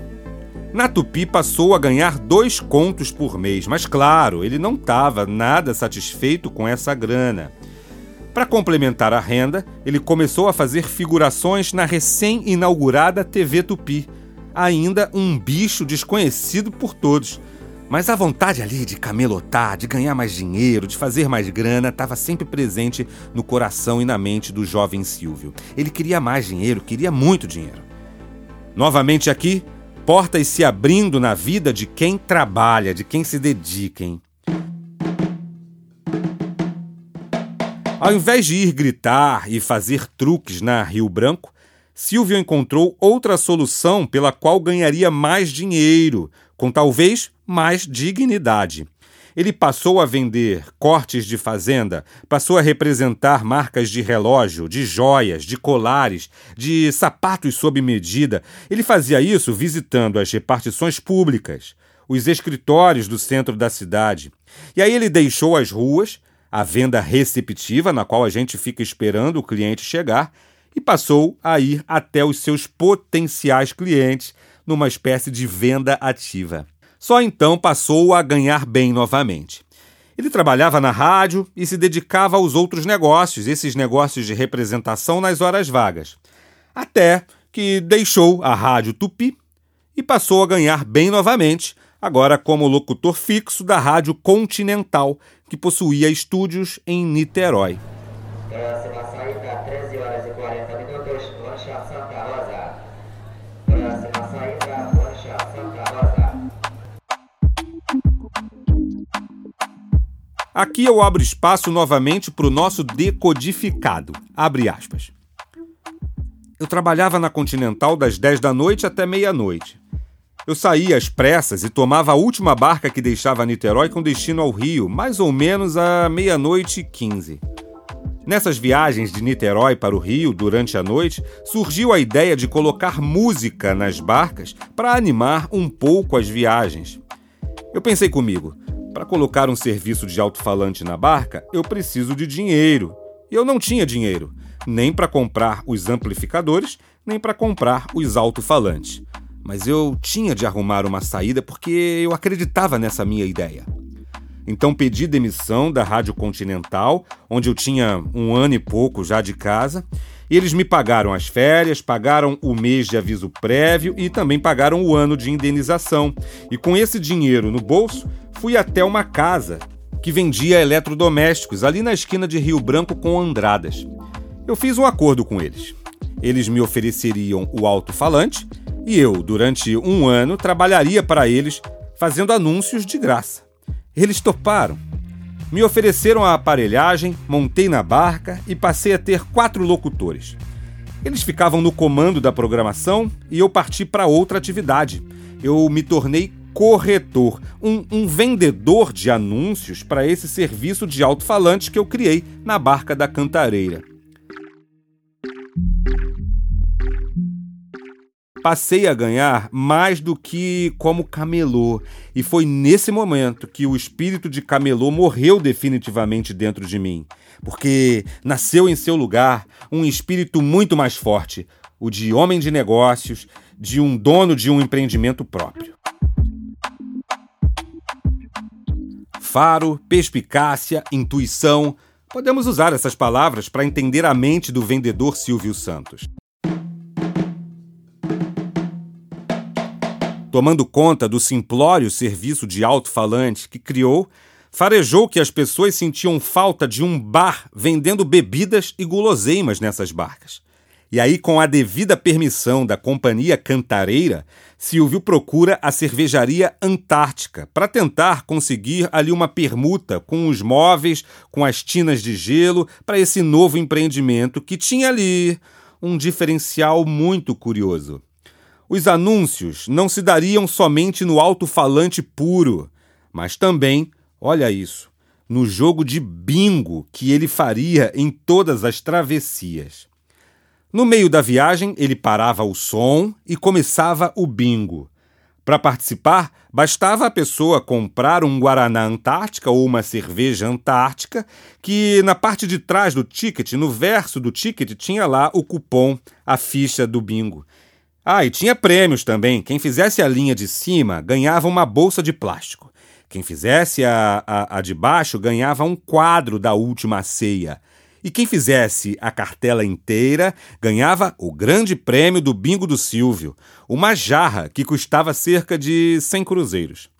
Na Tupi passou a ganhar dois contos por mês, mas claro, ele não estava nada satisfeito com essa grana. Para complementar a renda, ele começou a fazer figurações na recém-inaugurada TV Tupi, ainda um bicho desconhecido por todos mas a vontade ali de camelotar, de ganhar mais dinheiro, de fazer mais grana, estava sempre presente no coração e na mente do jovem Silvio. Ele queria mais dinheiro, queria muito dinheiro. Novamente aqui, portas se abrindo na vida de quem trabalha, de quem se dedica, hein? Ao invés de ir gritar e fazer truques na Rio Branco, Silvio encontrou outra solução pela qual ganharia mais dinheiro, com talvez mais dignidade. Ele passou a vender cortes de fazenda, passou a representar marcas de relógio, de joias, de colares, de sapatos sob medida. Ele fazia isso visitando as repartições públicas, os escritórios do centro da cidade. E aí ele deixou as ruas, a venda receptiva, na qual a gente fica esperando o cliente chegar, e passou a ir até os seus potenciais clientes numa espécie de venda ativa. Só então passou a ganhar bem novamente. Ele trabalhava na rádio e se dedicava aos outros negócios, esses negócios de representação nas horas vagas. Até que deixou a Rádio Tupi e passou a ganhar bem novamente, agora como locutor fixo da Rádio Continental, que possuía estúdios em Niterói. Próxima Aqui eu abro espaço novamente para o nosso decodificado. Abre aspas. Eu trabalhava na Continental das 10 da noite até meia-noite. Eu saía às pressas e tomava a última barca que deixava Niterói com destino ao Rio, mais ou menos à meia-noite e 15. Nessas viagens de Niterói para o Rio durante a noite, surgiu a ideia de colocar música nas barcas para animar um pouco as viagens. Eu pensei comigo, para colocar um serviço de alto-falante na barca, eu preciso de dinheiro. E eu não tinha dinheiro, nem para comprar os amplificadores, nem para comprar os alto-falantes. Mas eu tinha de arrumar uma saída porque eu acreditava nessa minha ideia. Então pedi demissão da Rádio Continental, onde eu tinha um ano e pouco já de casa, eles me pagaram as férias, pagaram o mês de aviso prévio e também pagaram o ano de indenização. E com esse dinheiro no bolso, fui até uma casa que vendia eletrodomésticos ali na esquina de Rio Branco com Andradas. Eu fiz um acordo com eles. Eles me ofereceriam o alto-falante e eu, durante um ano, trabalharia para eles fazendo anúncios de graça. Eles toparam. Me ofereceram a aparelhagem, montei na barca e passei a ter quatro locutores. Eles ficavam no comando da programação e eu parti para outra atividade. Eu me tornei corretor, um, um vendedor de anúncios para esse serviço de alto-falante que eu criei na barca da Cantareira. Passei a ganhar mais do que como camelô. E foi nesse momento que o espírito de camelô morreu definitivamente dentro de mim. Porque nasceu em seu lugar um espírito muito mais forte, o de homem de negócios, de um dono de um empreendimento próprio. Faro, perspicácia, intuição. Podemos usar essas palavras para entender a mente do vendedor Silvio Santos. Tomando conta do simplório serviço de alto-falante que criou, farejou que as pessoas sentiam falta de um bar vendendo bebidas e guloseimas nessas barcas. E aí, com a devida permissão da Companhia Cantareira, Silvio procura a cervejaria Antártica para tentar conseguir ali uma permuta com os móveis, com as tinas de gelo, para esse novo empreendimento que tinha ali um diferencial muito curioso. Os anúncios não se dariam somente no alto-falante puro, mas também, olha isso, no jogo de bingo que ele faria em todas as travessias. No meio da viagem, ele parava o som e começava o bingo. Para participar, bastava a pessoa comprar um Guaraná Antártica ou uma cerveja Antártica, que na parte de trás do ticket, no verso do ticket, tinha lá o cupom, a ficha do bingo. Ah, e tinha prêmios também. Quem fizesse a linha de cima ganhava uma bolsa de plástico. Quem fizesse a, a, a de baixo ganhava um quadro da última ceia. E quem fizesse a cartela inteira ganhava o grande prêmio do bingo do Silvio, uma jarra que custava cerca de 100 cruzeiros.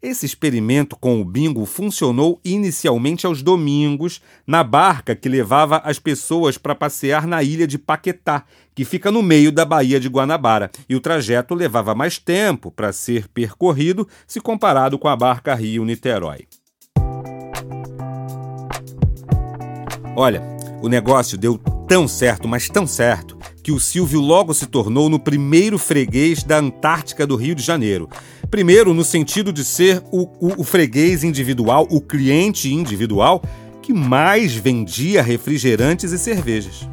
Esse experimento com o bingo funcionou inicialmente aos domingos, na barca que levava as pessoas para passear na ilha de Paquetá, que fica no meio da Baía de Guanabara, e o trajeto levava mais tempo para ser percorrido se comparado com a barca Rio-Niterói. Olha, o negócio deu tão certo, mas tão certo, que o Silvio logo se tornou no primeiro freguês da Antártica do Rio de Janeiro. Primeiro, no sentido de ser o, o, o freguês individual, o cliente individual, que mais vendia refrigerantes e cervejas.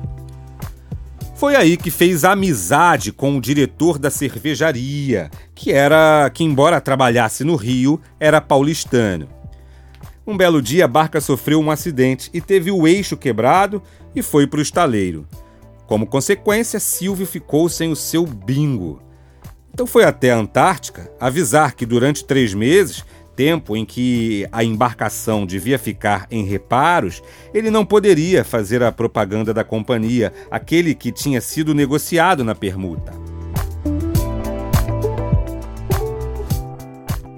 Foi aí que fez amizade com o diretor da cervejaria, que era que embora trabalhasse no Rio, era paulistano. Um belo dia a barca sofreu um acidente e teve o eixo quebrado e foi para o estaleiro. Como consequência, Silvio ficou sem o seu bingo. Então foi até a Antártica avisar que durante três meses, tempo em que a embarcação devia ficar em reparos, ele não poderia fazer a propaganda da companhia, aquele que tinha sido negociado na permuta.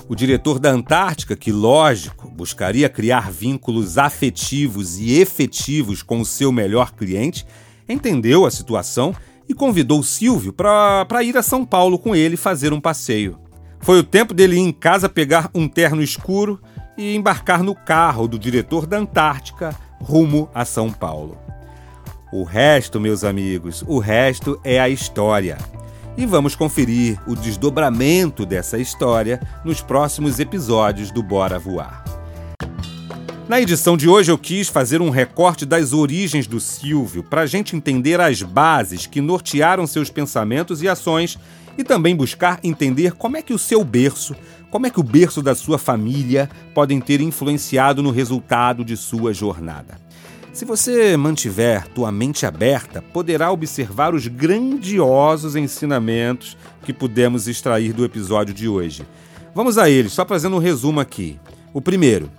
O diretor da Antártica, que lógico buscaria criar vínculos afetivos e efetivos com o seu melhor cliente, entendeu a situação e convidou Silvio para ir a São Paulo com ele fazer um passeio. Foi o tempo dele ir em casa pegar um terno escuro e embarcar no carro do diretor da Antártica rumo a São Paulo. O resto, meus amigos, o resto é a história. E vamos conferir o desdobramento dessa história nos próximos episódios do Bora Voar. Na edição de hoje eu quis fazer um recorte das origens do Silvio para a gente entender as bases que nortearam seus pensamentos e ações e também buscar entender como é que o seu berço, como é que o berço da sua família podem ter influenciado no resultado de sua jornada. Se você mantiver tua mente aberta, poderá observar os grandiosos ensinamentos que pudemos extrair do episódio de hoje. Vamos a eles, só fazendo um resumo aqui. O primeiro,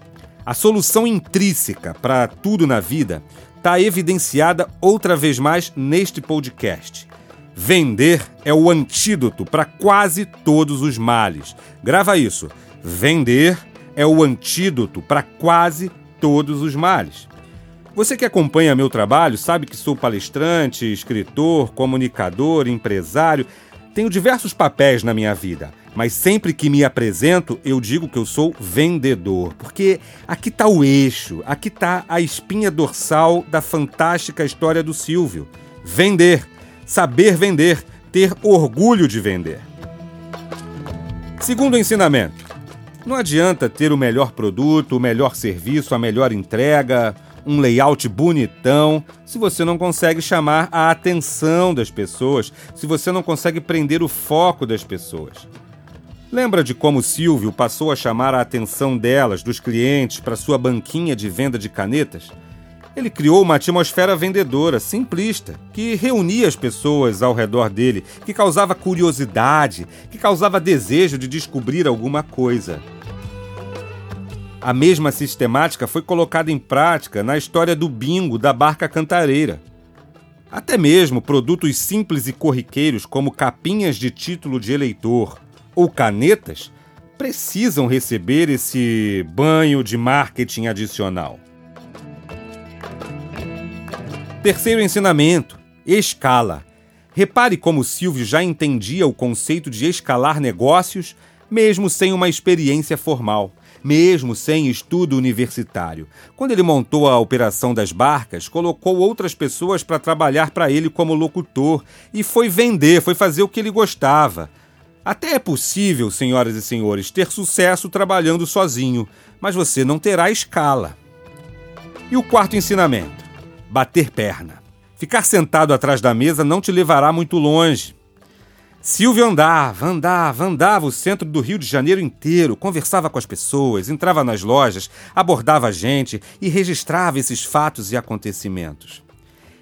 a solução intrínseca para tudo na vida está evidenciada outra vez mais neste podcast. Vender é o antídoto para quase todos os males. Grava isso. Vender é o antídoto para quase todos os males. Você que acompanha meu trabalho sabe que sou palestrante, escritor, comunicador, empresário. Tenho diversos papéis na minha vida, mas sempre que me apresento eu digo que eu sou vendedor, porque aqui está o eixo, aqui está a espinha dorsal da fantástica história do Silvio. Vender, saber vender, ter orgulho de vender. Segundo ensinamento: não adianta ter o melhor produto, o melhor serviço, a melhor entrega um layout bonitão, se você não consegue chamar a atenção das pessoas, se você não consegue prender o foco das pessoas. Lembra de como Silvio passou a chamar a atenção delas, dos clientes, para sua banquinha de venda de canetas? Ele criou uma atmosfera vendedora, simplista, que reunia as pessoas ao redor dele, que causava curiosidade, que causava desejo de descobrir alguma coisa. A mesma sistemática foi colocada em prática na história do bingo da barca cantareira. Até mesmo produtos simples e corriqueiros, como capinhas de título de eleitor ou canetas, precisam receber esse banho de marketing adicional. Terceiro ensinamento: escala. Repare como Silvio já entendia o conceito de escalar negócios, mesmo sem uma experiência formal mesmo sem estudo universitário. Quando ele montou a operação das barcas, colocou outras pessoas para trabalhar para ele como locutor e foi vender, foi fazer o que ele gostava. Até é possível, senhoras e senhores, ter sucesso trabalhando sozinho, mas você não terá escala. E o quarto ensinamento: bater perna. Ficar sentado atrás da mesa não te levará muito longe. Silvio andava, andava, andava o centro do Rio de Janeiro inteiro, conversava com as pessoas, entrava nas lojas, abordava a gente e registrava esses fatos e acontecimentos.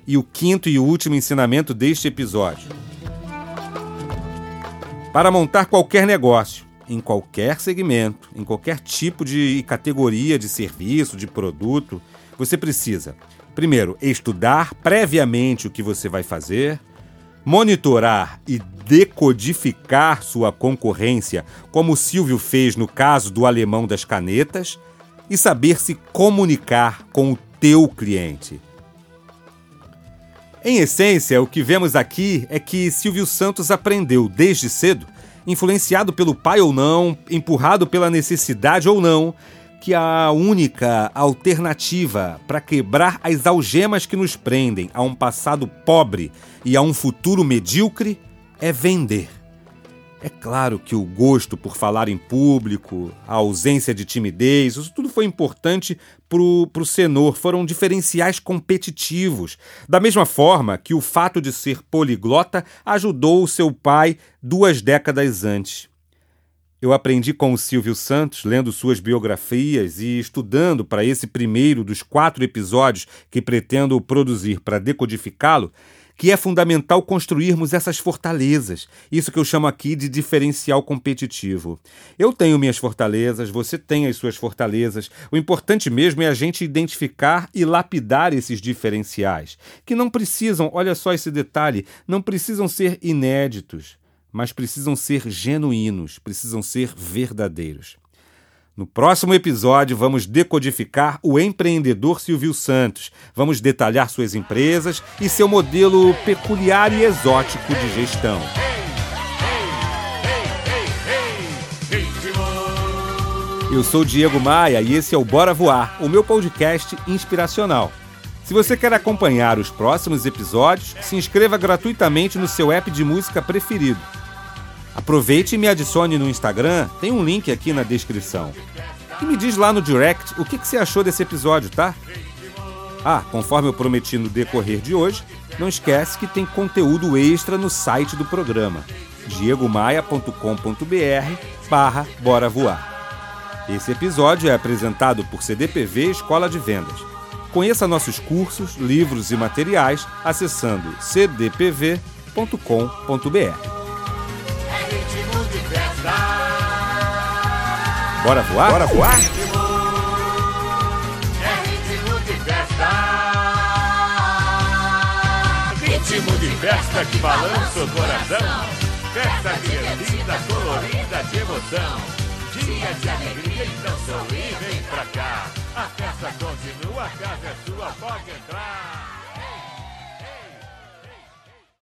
E o quinto e último ensinamento deste episódio. Para montar qualquer negócio, em qualquer segmento, em qualquer tipo de categoria de serviço, de produto, você precisa, primeiro, estudar previamente o que você vai fazer monitorar e decodificar sua concorrência, como Silvio fez no caso do alemão das canetas, e saber se comunicar com o teu cliente. Em essência, o que vemos aqui é que Silvio Santos aprendeu desde cedo, influenciado pelo pai ou não, empurrado pela necessidade ou não, que a única alternativa para quebrar as algemas que nos prendem a um passado pobre e a um futuro medíocre é vender. É claro que o gosto por falar em público, a ausência de timidez, isso tudo foi importante para o Senor, foram diferenciais competitivos. Da mesma forma que o fato de ser poliglota ajudou o seu pai duas décadas antes. Eu aprendi com o Silvio Santos, lendo suas biografias e estudando para esse primeiro dos quatro episódios que pretendo produzir para decodificá-lo, que é fundamental construirmos essas fortalezas, isso que eu chamo aqui de diferencial competitivo. Eu tenho minhas fortalezas, você tem as suas fortalezas. O importante mesmo é a gente identificar e lapidar esses diferenciais, que não precisam, olha só esse detalhe, não precisam ser inéditos mas precisam ser genuínos, precisam ser verdadeiros. No próximo episódio, vamos decodificar o empreendedor Silvio Santos. Vamos detalhar suas empresas e seu modelo peculiar e exótico de gestão. Eu sou Diego Maia e esse é o Bora Voar, o meu podcast inspiracional. Se você quer acompanhar os próximos episódios, se inscreva gratuitamente no seu app de música preferido. Aproveite e me adicione no Instagram, tem um link aqui na descrição. E me diz lá no direct o que, que você achou desse episódio, tá? Ah, conforme eu prometi no decorrer de hoje, não esquece que tem conteúdo extra no site do programa, diegomaia.com.br barra Bora Voar. Esse episódio é apresentado por CDPV Escola de Vendas. Conheça nossos cursos, livros e materiais acessando cdpv.com.br. Bora voar? Bora voar? Ritmo de festa que balança o coração. Festa divertida, colorida de emoção. Dia de alegria, então sorri, vem pra cá. A festa continua, a casa é